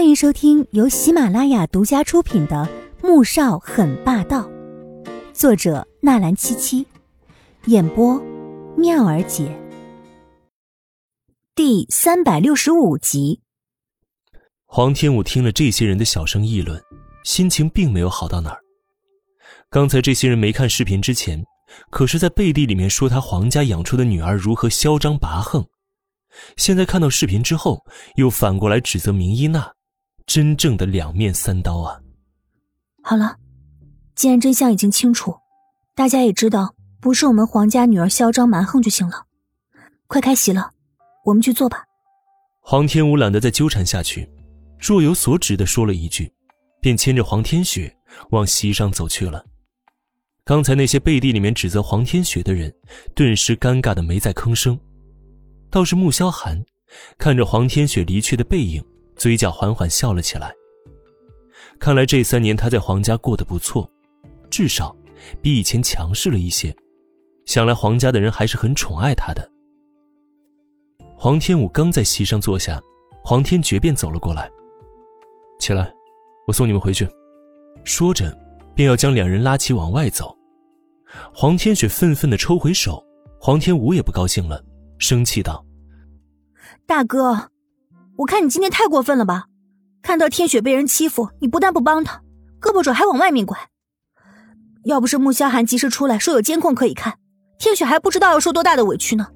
欢迎收听由喜马拉雅独家出品的《穆少很霸道》，作者纳兰七七，演播妙儿姐。第三百六十五集。黄天武听了这些人的小声议论，心情并没有好到哪儿。刚才这些人没看视频之前，可是在背地里面说他黄家养出的女儿如何嚣张跋横，现在看到视频之后，又反过来指责明依娜。真正的两面三刀啊！好了，既然真相已经清楚，大家也知道不是我们黄家女儿嚣张蛮横就行了。快开席了，我们去做吧。黄天武懒得再纠缠下去，若有所指的说了一句，便牵着黄天雪往席上走去了。刚才那些背地里面指责黄天雪的人，顿时尴尬的没再吭声。倒是穆萧寒，看着黄天雪离去的背影。嘴角缓缓笑了起来。看来这三年他在皇家过得不错，至少比以前强势了一些。想来皇家的人还是很宠爱他的。黄天武刚在席上坐下，黄天觉便走了过来。起来，我送你们回去。说着，便要将两人拉起往外走。黄天雪愤愤的抽回手，黄天武也不高兴了，生气道：“大哥。”我看你今天太过分了吧！看到天雪被人欺负，你不但不帮他，胳膊肘还往外面拐。要不是穆萧寒及时出来说有监控可以看，天雪还不知道要受多大的委屈呢。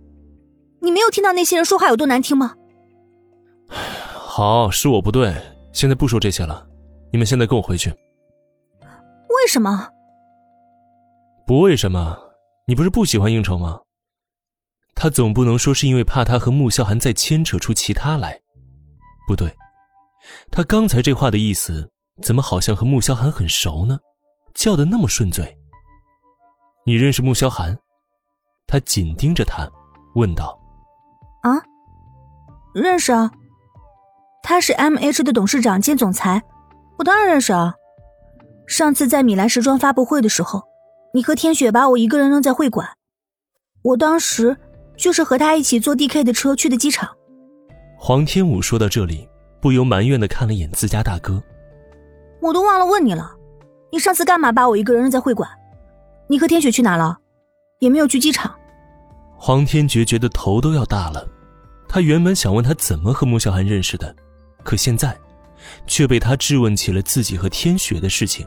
你没有听到那些人说话有多难听吗？好，是我不对，现在不说这些了。你们现在跟我回去。为什么？不为什么？你不是不喜欢应酬吗？他总不能说是因为怕他和穆萧寒再牵扯出其他来。不对，他刚才这话的意思，怎么好像和穆萧寒很熟呢？叫的那么顺嘴。你认识穆萧寒？他紧盯着他，问道：“啊，认识啊，他是 M H 的董事长兼总裁，我当然认识啊。上次在米兰时装发布会的时候，你和天雪把我一个人扔在会馆，我当时就是和他一起坐 D K 的车去的机场。”黄天武说到这里，不由埋怨的看了眼自家大哥。我都忘了问你了，你上次干嘛把我一个人扔在会馆？你和天雪去哪了？也没有去机场。黄天觉觉得头都要大了，他原本想问他怎么和穆小寒认识的，可现在，却被他质问起了自己和天雪的事情。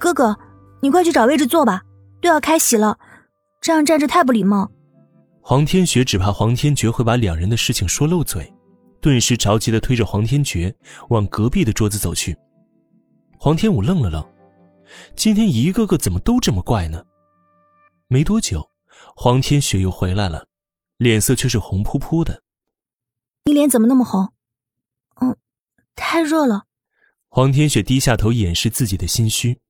哥哥，你快去找位置坐吧，都要开席了，这样站着太不礼貌。黄天雪只怕黄天觉会把两人的事情说漏嘴。顿时着急的推着黄天觉往隔壁的桌子走去。黄天武愣了愣，今天一个个怎么都这么怪呢？没多久，黄天雪又回来了，脸色却是红扑扑的。你脸怎么那么红？嗯，太热了。黄天雪低下头掩饰自己的心虚。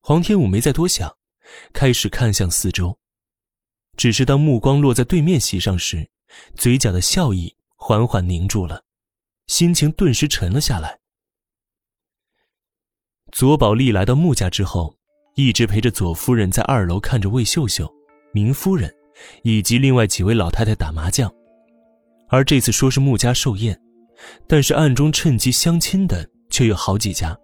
黄天武没再多想，开始看向四周。只是当目光落在对面席上时，嘴角的笑意。缓缓凝住了，心情顿时沉了下来。左宝丽来到穆家之后，一直陪着左夫人在二楼看着魏秀秀、明夫人以及另外几位老太太打麻将，而这次说是穆家寿宴，但是暗中趁机相亲的却有好几家。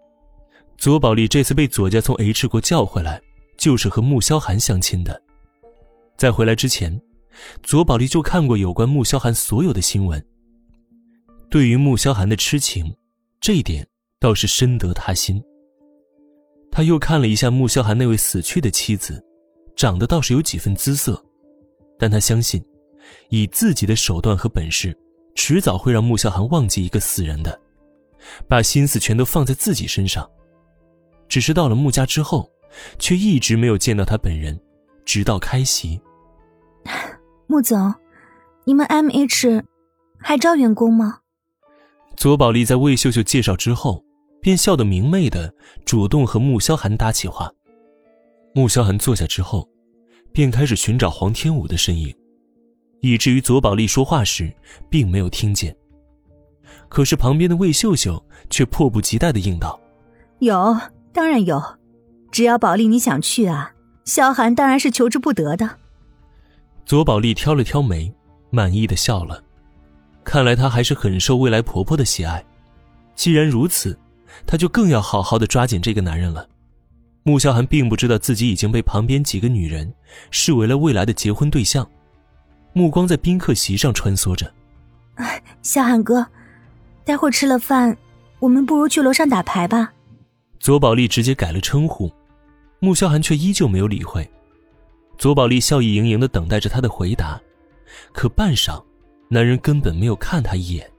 左宝丽这次被左家从 H 国叫回来，就是和穆萧寒相亲的。在回来之前，左宝丽就看过有关穆萧寒所有的新闻。对于穆萧寒的痴情，这一点倒是深得他心。他又看了一下穆萧寒那位死去的妻子，长得倒是有几分姿色，但他相信，以自己的手段和本事，迟早会让穆萧寒忘记一个死人的，把心思全都放在自己身上。只是到了穆家之后，却一直没有见到他本人，直到开席。穆总，你们 M H 还招员工吗？左宝丽在魏秀秀介绍之后，便笑得明媚的主动和穆萧寒搭起话。穆萧寒坐下之后，便开始寻找黄天武的身影，以至于左宝丽说话时并没有听见。可是旁边的魏秀秀却迫不及待的应道：“有，当然有，只要宝丽你想去啊，萧寒当然是求之不得的。”左宝丽挑了挑眉，满意的笑了。看来她还是很受未来婆婆的喜爱，既然如此，她就更要好好的抓紧这个男人了。穆萧寒并不知道自己已经被旁边几个女人视为了未来的结婚对象，目光在宾客席上穿梭着。萧寒哥，待会儿吃了饭，我们不如去楼上打牌吧。左宝丽直接改了称呼，穆萧寒却依旧没有理会。左宝丽笑意盈盈的等待着他的回答，可半晌，男人根本没有看他一眼，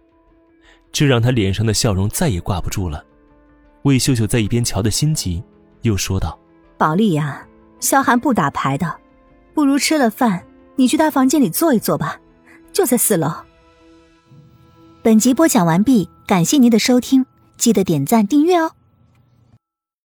这让他脸上的笑容再也挂不住了。魏秀秀在一边瞧得心急，又说道：“宝丽呀，萧寒不打牌的，不如吃了饭，你去他房间里坐一坐吧，就在四楼。”本集播讲完毕，感谢您的收听，记得点赞订阅哦。